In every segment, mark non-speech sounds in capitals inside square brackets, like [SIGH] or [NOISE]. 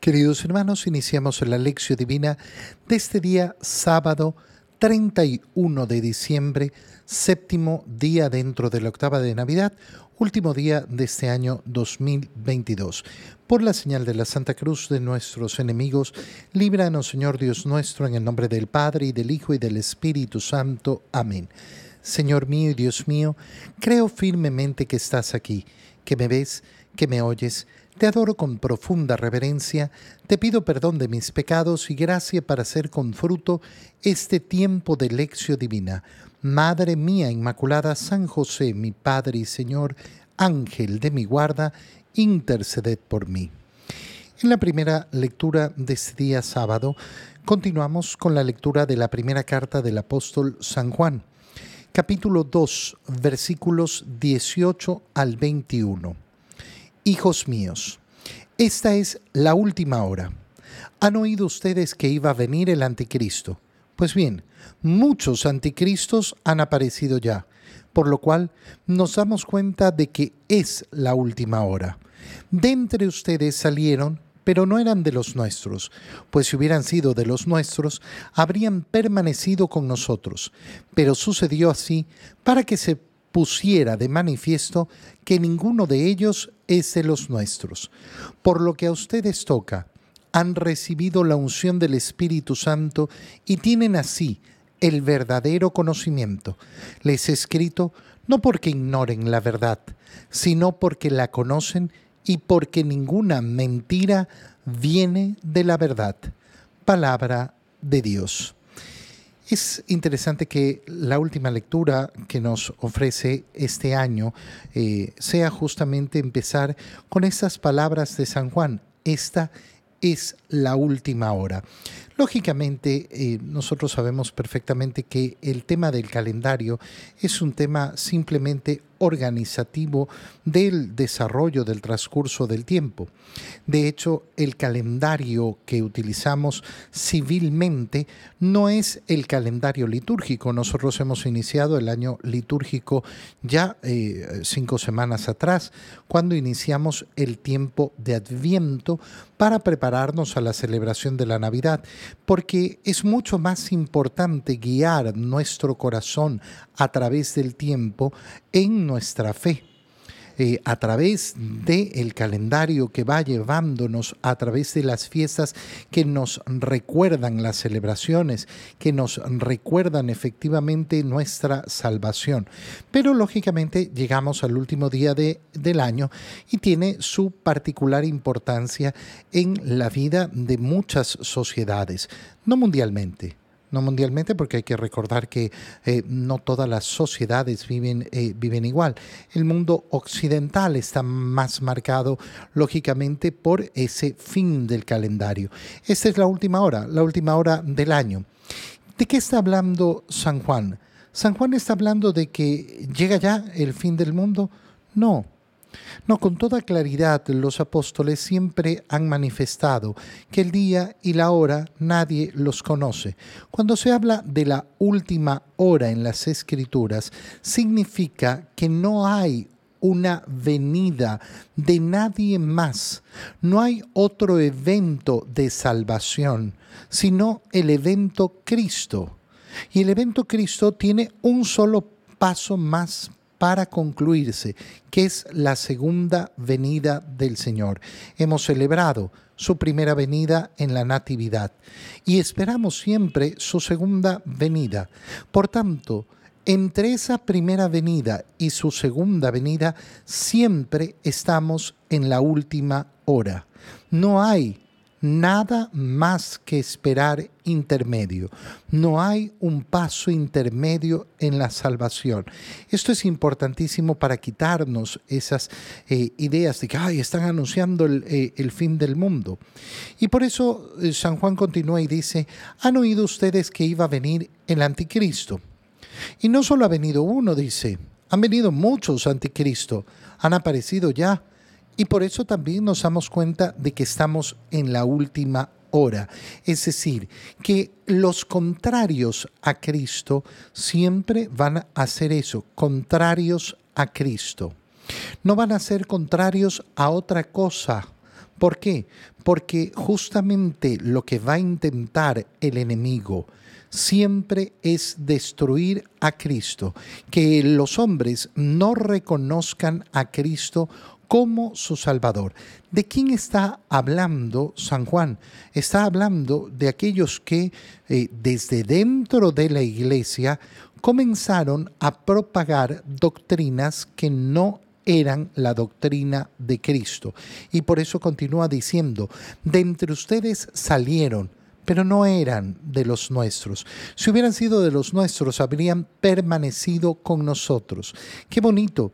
Queridos hermanos, iniciamos la lección divina de este día sábado 31 de diciembre, séptimo día dentro de la octava de Navidad, último día de este año 2022. Por la señal de la Santa Cruz de nuestros enemigos, líbranos Señor Dios nuestro, en el nombre del Padre y del Hijo y del Espíritu Santo. Amén. Señor mío y Dios mío, creo firmemente que estás aquí, que me ves, que me oyes te adoro con profunda reverencia, te pido perdón de mis pecados y gracia para hacer con fruto este tiempo de lección divina. Madre mía Inmaculada, San José, mi Padre y Señor, Ángel de mi guarda, interceded por mí. En la primera lectura de este día sábado, continuamos con la lectura de la primera carta del apóstol San Juan, capítulo 2, versículos 18 al 21. Hijos míos, esta es la última hora. ¿Han oído ustedes que iba a venir el anticristo? Pues bien, muchos anticristos han aparecido ya, por lo cual nos damos cuenta de que es la última hora. De entre ustedes salieron, pero no eran de los nuestros, pues si hubieran sido de los nuestros, habrían permanecido con nosotros. Pero sucedió así para que se pusiera de manifiesto que ninguno de ellos es de los nuestros. Por lo que a ustedes toca, han recibido la unción del Espíritu Santo y tienen así el verdadero conocimiento. Les he escrito no porque ignoren la verdad, sino porque la conocen y porque ninguna mentira viene de la verdad. Palabra de Dios. Es interesante que la última lectura que nos ofrece este año eh, sea justamente empezar con estas palabras de San Juan. Esta es la última hora. Lógicamente, eh, nosotros sabemos perfectamente que el tema del calendario es un tema simplemente organizativo del desarrollo del transcurso del tiempo. De hecho, el calendario que utilizamos civilmente no es el calendario litúrgico. Nosotros hemos iniciado el año litúrgico ya eh, cinco semanas atrás, cuando iniciamos el tiempo de Adviento para prepararnos a la celebración de la Navidad porque es mucho más importante guiar nuestro corazón a través del tiempo en nuestra fe. Eh, a través del calendario que va llevándonos, a través de las fiestas que nos recuerdan las celebraciones, que nos recuerdan efectivamente nuestra salvación. Pero lógicamente llegamos al último día de, del año y tiene su particular importancia en la vida de muchas sociedades, no mundialmente no mundialmente, porque hay que recordar que eh, no todas las sociedades viven, eh, viven igual. El mundo occidental está más marcado, lógicamente, por ese fin del calendario. Esta es la última hora, la última hora del año. ¿De qué está hablando San Juan? ¿San Juan está hablando de que llega ya el fin del mundo? No. No, con toda claridad los apóstoles siempre han manifestado que el día y la hora nadie los conoce. Cuando se habla de la última hora en las escrituras, significa que no hay una venida de nadie más. No hay otro evento de salvación, sino el evento Cristo. Y el evento Cristo tiene un solo paso más para concluirse, que es la segunda venida del Señor. Hemos celebrado su primera venida en la Natividad y esperamos siempre su segunda venida. Por tanto, entre esa primera venida y su segunda venida siempre estamos en la última hora. No hay nada más que esperar intermedio. No hay un paso intermedio en la salvación. Esto es importantísimo para quitarnos esas eh, ideas de que Ay, están anunciando el, eh, fin del mundo. Y por eso eh, San Juan continúa y dice, han oído ustedes que iba a venir el anticristo. Y no solo ha venido uno, dice, han venido muchos anticristo, han aparecido ya y por eso también nos damos cuenta de que estamos en la última hora. Es decir, que los contrarios a Cristo siempre van a hacer eso, contrarios a Cristo. No van a ser contrarios a otra cosa ¿Por qué? Porque justamente lo que va a intentar el enemigo siempre es destruir a Cristo, que los hombres no reconozcan a Cristo como su Salvador. ¿De quién está hablando San Juan? Está hablando de aquellos que eh, desde dentro de la iglesia comenzaron a propagar doctrinas que no eran la doctrina de Cristo. Y por eso continúa diciendo, de entre ustedes salieron pero no eran de los nuestros. Si hubieran sido de los nuestros, habrían permanecido con nosotros. Qué bonito.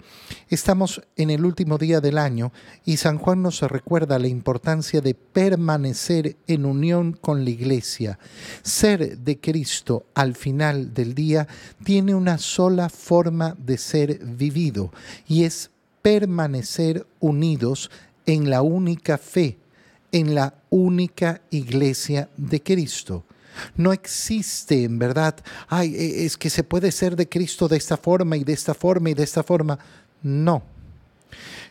Estamos en el último día del año y San Juan nos recuerda la importancia de permanecer en unión con la iglesia. Ser de Cristo al final del día tiene una sola forma de ser vivido y es permanecer unidos en la única fe en la única iglesia de Cristo. No existe en verdad, ay, e, es que se puede ser de Cristo de esta forma y de esta forma y de esta forma. No.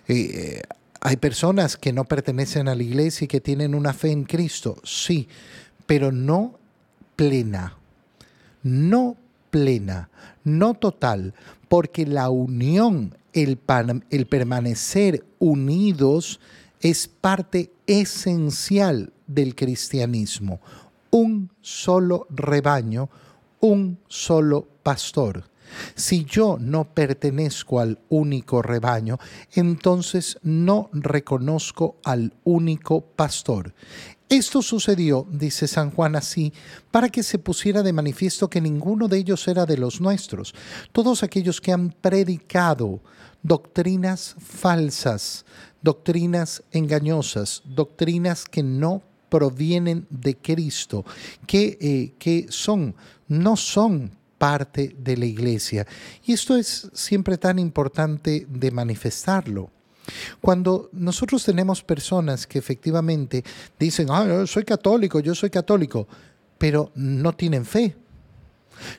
Eh, hay personas que no pertenecen a la iglesia y que tienen una fe en Cristo, sí, pero no plena. No plena, no total, porque la unión, el, el permanecer unidos, es parte esencial del cristianismo. Un solo rebaño, un solo pastor. Si yo no pertenezco al único rebaño, entonces no reconozco al único pastor. Esto sucedió, dice San Juan así, para que se pusiera de manifiesto que ninguno de ellos era de los nuestros. Todos aquellos que han predicado doctrinas falsas, doctrinas engañosas, doctrinas que no provienen de Cristo, que, eh, que son, no son parte de la iglesia. Y esto es siempre tan importante de manifestarlo. Cuando nosotros tenemos personas que efectivamente dicen, ah, yo soy católico, yo soy católico, pero no tienen fe,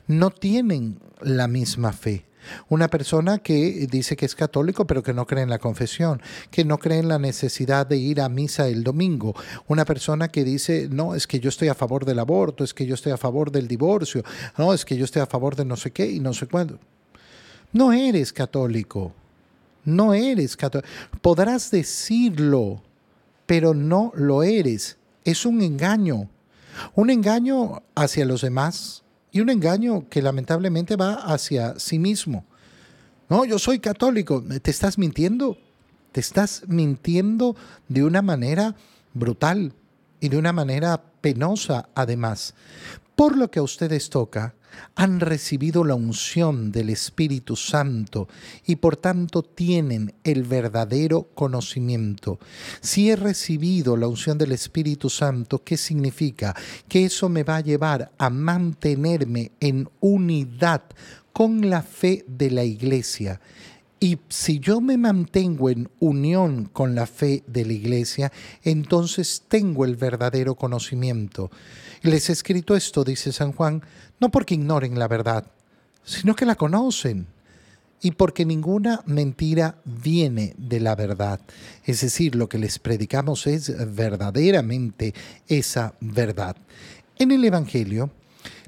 no tienen la misma fe. Una persona que dice que es católico pero que no cree en la confesión, que no cree en la necesidad de ir a misa el domingo. Una persona que dice, no, es que yo estoy a favor del aborto, es que yo estoy a favor del divorcio, no, es que yo estoy a favor de no sé qué y no sé cuándo. No eres católico, no eres católico. Podrás decirlo, pero no lo eres. Es un engaño. Un engaño hacia los demás, y un engaño que lamentablemente va hacia sí mismo. No, yo soy católico. ¿Te estás mintiendo? Te estás mintiendo de una manera brutal y de una manera penosa además. Por lo que a ustedes toca, han recibido la unción del Espíritu Santo y por tanto tienen el verdadero conocimiento. Si he recibido la unción del Espíritu Santo, ¿qué significa? Que eso me va a llevar a mantenerme en unidad con la fe de la iglesia. Y si yo me mantengo en unión con la fe de la iglesia, entonces tengo el verdadero conocimiento. Les he escrito esto, dice San Juan, no porque ignoren la verdad, sino que la conocen y porque ninguna mentira viene de la verdad. Es decir, lo que les predicamos es verdaderamente esa verdad. En el Evangelio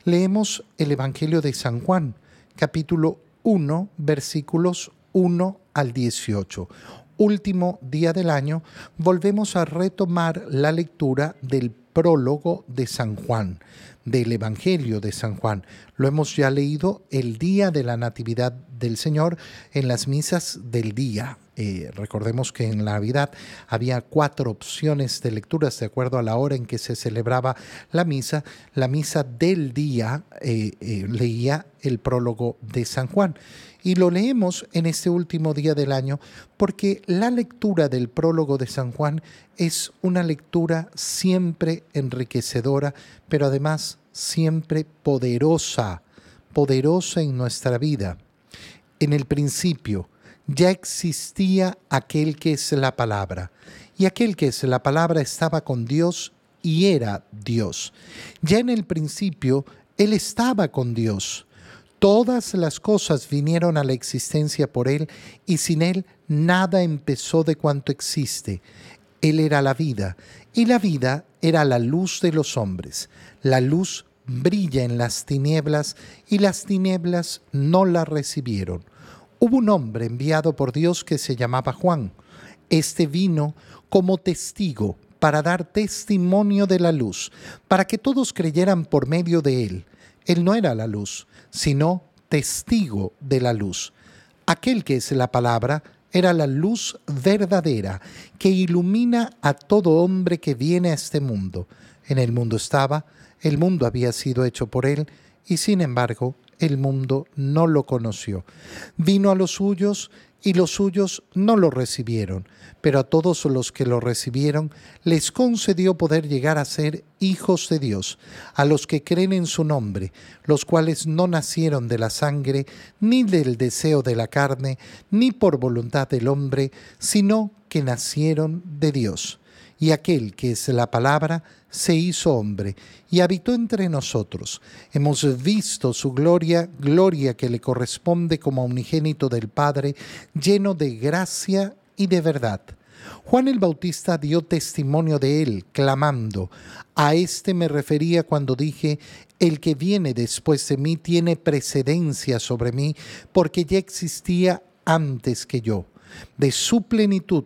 leemos el Evangelio de San Juan, capítulo 1, versículos 1 al 18. Último día del año, volvemos a retomar la lectura del prólogo de San Juan, del Evangelio de San Juan. Lo hemos ya leído el día de la Natividad del Señor en las misas del día. Eh, recordemos que en la Navidad había cuatro opciones de lecturas de acuerdo a la hora en que se celebraba la misa. La misa del día eh, eh, leía el prólogo de San Juan. Y lo leemos en este último día del año porque la lectura del prólogo de San Juan es una lectura siempre enriquecedora, pero además siempre poderosa, poderosa en nuestra vida. En el principio ya existía aquel que es la palabra, y aquel que es la palabra estaba con Dios y era Dios. Ya en el principio Él estaba con Dios. Todas las cosas vinieron a la existencia por Él y sin Él nada empezó de cuanto existe. Él era la vida, y la vida era la luz de los hombres. La luz brilla en las tinieblas, y las tinieblas no la recibieron. Hubo un hombre enviado por Dios que se llamaba Juan. Este vino como testigo para dar testimonio de la luz, para que todos creyeran por medio de él. Él no era la luz, sino testigo de la luz. Aquel que es la palabra era la luz verdadera que ilumina a todo hombre que viene a este mundo. En el mundo estaba, el mundo había sido hecho por él, y sin embargo el mundo no lo conoció. Vino a los suyos y los suyos no lo recibieron, pero a todos los que lo recibieron les concedió poder llegar a ser hijos de Dios, a los que creen en su nombre, los cuales no nacieron de la sangre, ni del deseo de la carne, ni por voluntad del hombre, sino que nacieron de Dios y aquel que es la palabra se hizo hombre y habitó entre nosotros. Hemos visto su gloria, gloria que le corresponde como unigénito del Padre, lleno de gracia y de verdad. Juan el Bautista dio testimonio de él, clamando, a este me refería cuando dije, el que viene después de mí tiene precedencia sobre mí, porque ya existía antes que yo. De su plenitud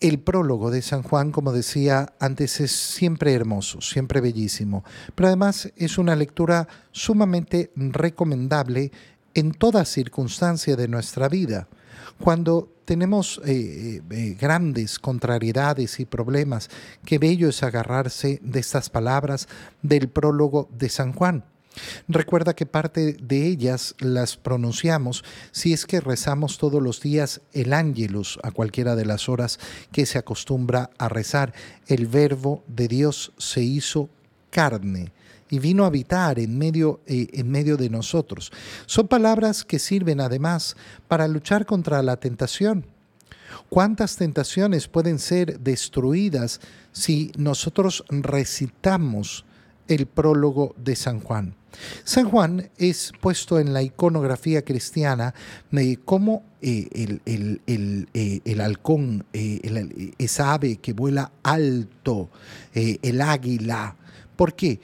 el prólogo de San Juan, como decía antes, es siempre hermoso, siempre bellísimo, pero además es una lectura sumamente recomendable en toda circunstancia de nuestra vida. Cuando tenemos eh, eh, grandes contrariedades y problemas, qué bello es agarrarse de estas palabras del prólogo de San Juan. Recuerda que parte de ellas las pronunciamos si es que rezamos todos los días el ángelus a cualquiera de las horas que se acostumbra a rezar. El verbo de Dios se hizo carne y vino a habitar en medio, eh, en medio de nosotros. Son palabras que sirven además para luchar contra la tentación. ¿Cuántas tentaciones pueden ser destruidas si nosotros recitamos el prólogo de San Juan? San Juan es puesto en la iconografía cristiana como eh, eh, el, halcón, eh, esa ave que vuela alto, el águila. ¿Por qué?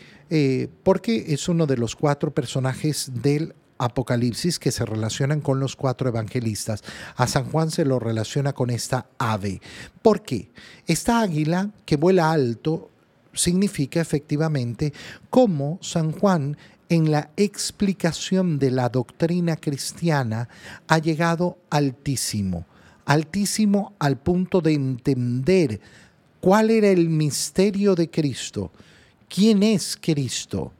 porque es uno de los cuatro personajes del Apocalipsis que se relacionan con los cuatro evangelistas. A San Juan se lo relaciona con esta ave. ¿Por qué? Esta águila que vuela alto significa efectivamente cómo San Juan en la explicación de la doctrina cristiana ha llegado altísimo, altísimo al punto de entender cuál era el misterio de Cristo, quién es Cristo,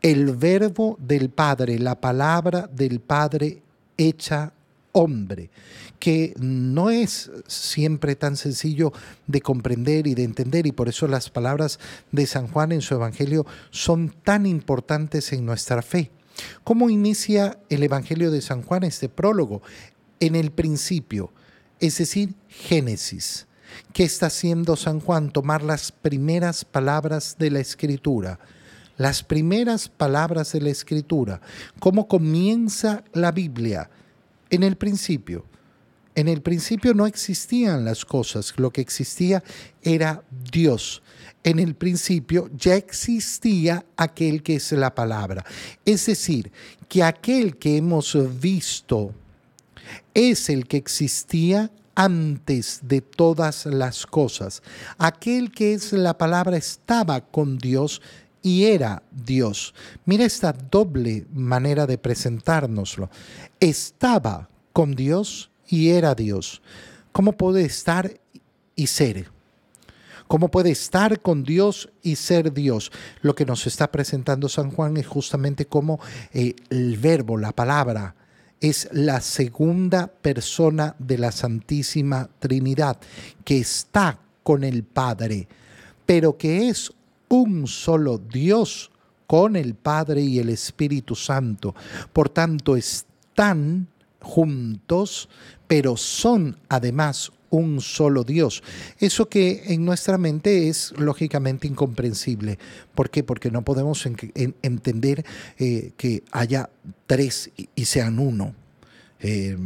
el verbo del Padre, la palabra del Padre hecha hombre, que no es siempre tan sencillo de comprender y de entender, y por eso las palabras de San Juan en su Evangelio son tan importantes en nuestra fe. ¿Cómo inicia el Evangelio de San Juan este prólogo? En el principio, es decir, Génesis. ¿Qué está haciendo San Juan? Tomar las primeras palabras de la Escritura. Las primeras palabras de la Escritura. ¿Cómo comienza la Biblia? En el principio. En el principio no existían las cosas, lo que existía era Dios. En el principio ya existía aquel que es la palabra. Es decir, que aquel que hemos visto es el que existía antes de todas las cosas. Aquel que es la palabra estaba con Dios y era Dios. Mira esta doble manera de presentárnoslo. Estaba con Dios y era Dios. ¿Cómo puede estar y ser? ¿Cómo puede estar con Dios y ser Dios? Lo que nos está presentando San Juan es justamente como eh, el verbo, la palabra, es la segunda persona de la Santísima Trinidad, que está con el Padre, pero que es un solo Dios con el Padre y el Espíritu Santo. Por tanto, están juntos, pero son además un solo Dios. Eso que en nuestra mente es lógicamente incomprensible. ¿Por qué? Porque no podemos entender eh, que haya tres y sean uno. Eh,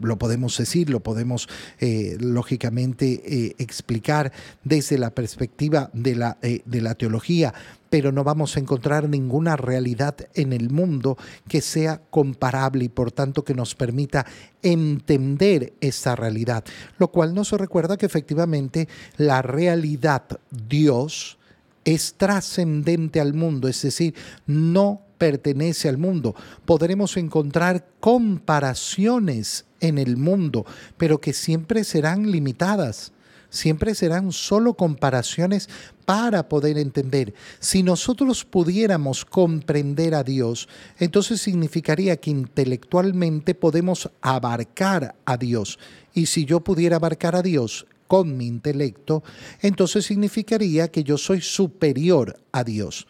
lo podemos decir, lo podemos eh, lógicamente eh, explicar desde la perspectiva de la, de la teología, pero no vamos a encontrar ninguna realidad en el mundo que sea comparable y por tanto que nos permita entender esa realidad. Lo cual nos recuerda que efectivamente la realidad Dios es trascendente al mundo, es decir, no pertenece al mundo. Podremos encontrar comparaciones en el mundo, pero que siempre serán limitadas. Siempre serán solo comparaciones para poder entender. Si nosotros pudiéramos comprender a Dios, entonces significaría que intelectualmente podemos abarcar a Dios. Y si yo pudiera abarcar a Dios con mi intelecto, entonces significaría que yo soy superior a Dios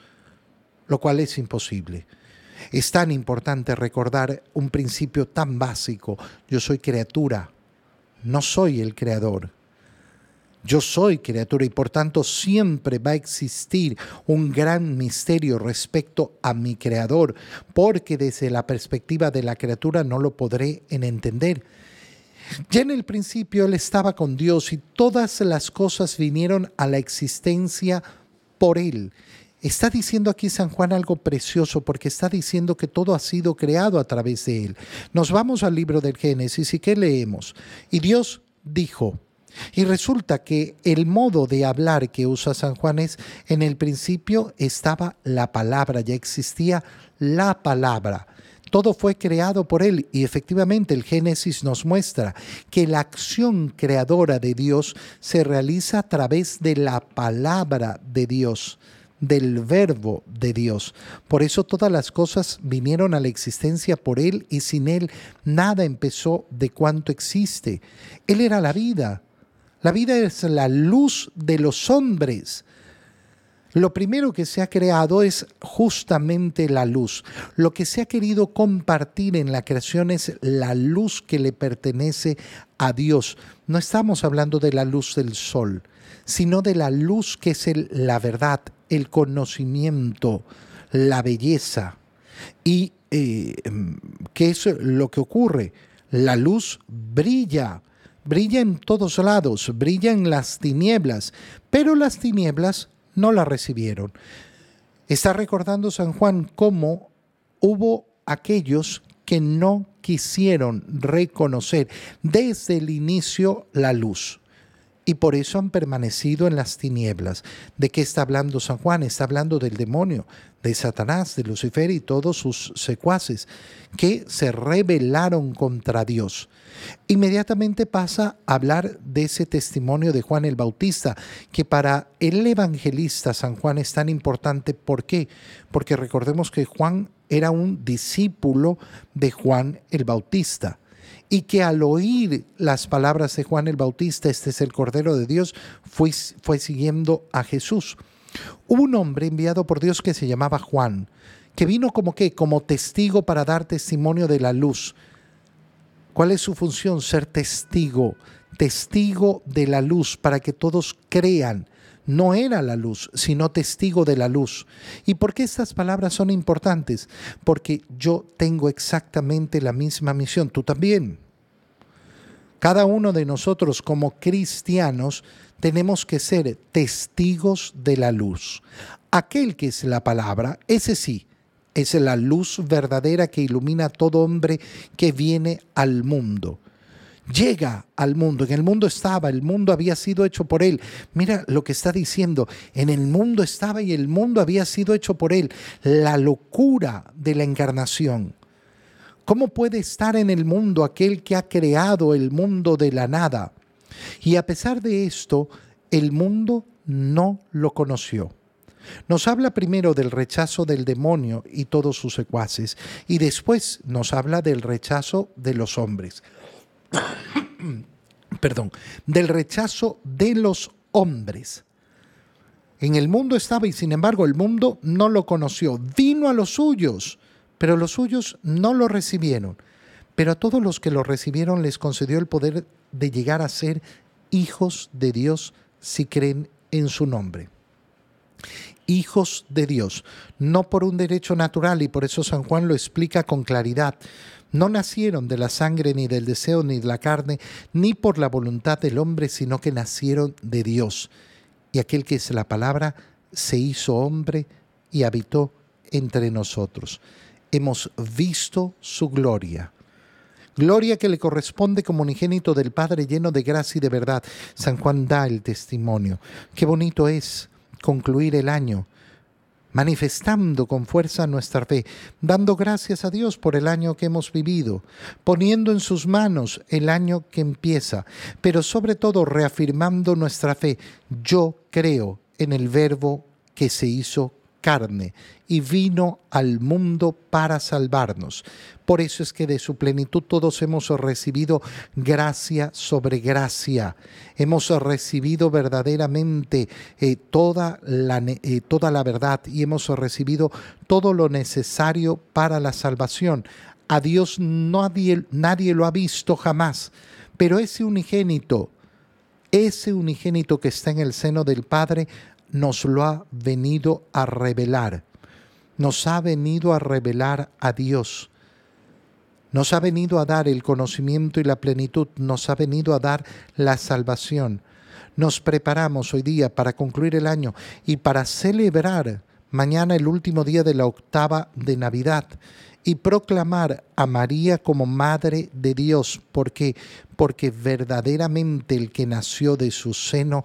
lo cual es imposible. Es tan importante recordar un principio tan básico. Yo soy criatura, no soy el creador. Yo soy criatura y por tanto siempre va a existir un gran misterio respecto a mi creador, porque desde la perspectiva de la criatura no lo podré entender. Ya en el principio él estaba con Dios y todas las cosas vinieron a la existencia por él. Está diciendo aquí San Juan algo precioso porque está diciendo que todo ha sido creado a través de él. Nos vamos al libro del Génesis y ¿qué leemos? Y Dios dijo, y resulta que el modo de hablar que usa San Juan es, en el principio estaba la palabra, ya existía la palabra. Todo fue creado por Él y efectivamente el Génesis nos muestra que la acción creadora de Dios se realiza a través de la palabra de Dios del verbo de Dios. Por eso todas las cosas vinieron a la existencia por Él y sin Él nada empezó de cuanto existe. Él era la vida. La vida es la luz de los hombres. Lo primero que se ha creado es justamente la luz. Lo que se ha querido compartir en la creación es la luz que le pertenece a Dios. No estamos hablando de la luz del sol, sino de la luz que es la verdad, el conocimiento, la belleza. ¿Y eh, qué es lo que ocurre? La luz brilla, brilla en todos lados, brilla en las tinieblas, pero las tinieblas no la recibieron. Está recordando San Juan cómo hubo aquellos que no quisieron reconocer desde el inicio la luz y por eso han permanecido en las tinieblas. ¿De qué está hablando San Juan? Está hablando del demonio, de Satanás, de Lucifer y todos sus secuaces, que se rebelaron contra Dios. Inmediatamente pasa a hablar de ese testimonio de Juan el Bautista, que para el evangelista San Juan es tan importante. ¿Por qué? Porque recordemos que Juan era un discípulo de Juan el Bautista y que al oír las palabras de Juan el Bautista, este es el Cordero de Dios, fue, fue siguiendo a Jesús. Hubo un hombre enviado por Dios que se llamaba Juan, que vino como que, como testigo para dar testimonio de la luz. ¿Cuál es su función? Ser testigo, testigo de la luz, para que todos crean no era la luz, sino testigo de la luz. ¿Y por qué estas palabras son importantes? Porque yo tengo exactamente la misma misión, tú también. Cada uno de nosotros como cristianos tenemos que ser testigos de la luz. Aquel que es la palabra, ese sí, es la luz verdadera que ilumina a todo hombre que viene al mundo llega al mundo. En el mundo estaba, el mundo había sido hecho por él. Mira lo que está diciendo, en el mundo estaba y el mundo había sido hecho por él. La locura de la encarnación. ¿Cómo puede estar en el mundo aquel que ha creado el mundo de la nada? Y a pesar de esto, el mundo no lo conoció. Nos habla primero del rechazo del demonio y todos sus secuaces, y después nos habla del rechazo de los hombres. [COUGHS] perdón, del rechazo de los hombres. En el mundo estaba y sin embargo el mundo no lo conoció. Vino a los suyos, pero los suyos no lo recibieron. Pero a todos los que lo recibieron les concedió el poder de llegar a ser hijos de Dios si creen en su nombre. Hijos de Dios, no por un derecho natural, y por eso San Juan lo explica con claridad. No nacieron de la sangre, ni del deseo, ni de la carne, ni por la voluntad del hombre, sino que nacieron de Dios. Y aquel que es la palabra se hizo hombre y habitó entre nosotros. Hemos visto su gloria Gloria que le corresponde como unigénito del Padre lleno de gracia y de verdad. San Juan da el testimonio. Qué bonito es concluir el año manifestando con fuerza nuestra fe, dando gracias a Dios por el año que hemos vivido, poniendo en sus manos el año que empieza, pero sobre todo reafirmando nuestra fe. Yo creo en el verbo que se hizo carne y vino al mundo para salvarnos. Por eso es que de su plenitud todos hemos recibido gracia sobre gracia. Hemos recibido verdaderamente eh, toda, la, eh, toda la verdad y hemos recibido todo lo necesario para la salvación. A Dios nadie, nadie lo ha visto jamás, pero ese unigénito, ese unigénito que está en el seno del Padre, nos lo ha venido a revelar. Nos ha venido a revelar a Dios. Nos ha venido a dar el conocimiento y la plenitud. Nos ha venido a dar la salvación. Nos preparamos hoy día para concluir el año y para celebrar mañana el último día de la octava de Navidad y proclamar a María como Madre de Dios. ¿Por qué? Porque verdaderamente el que nació de su seno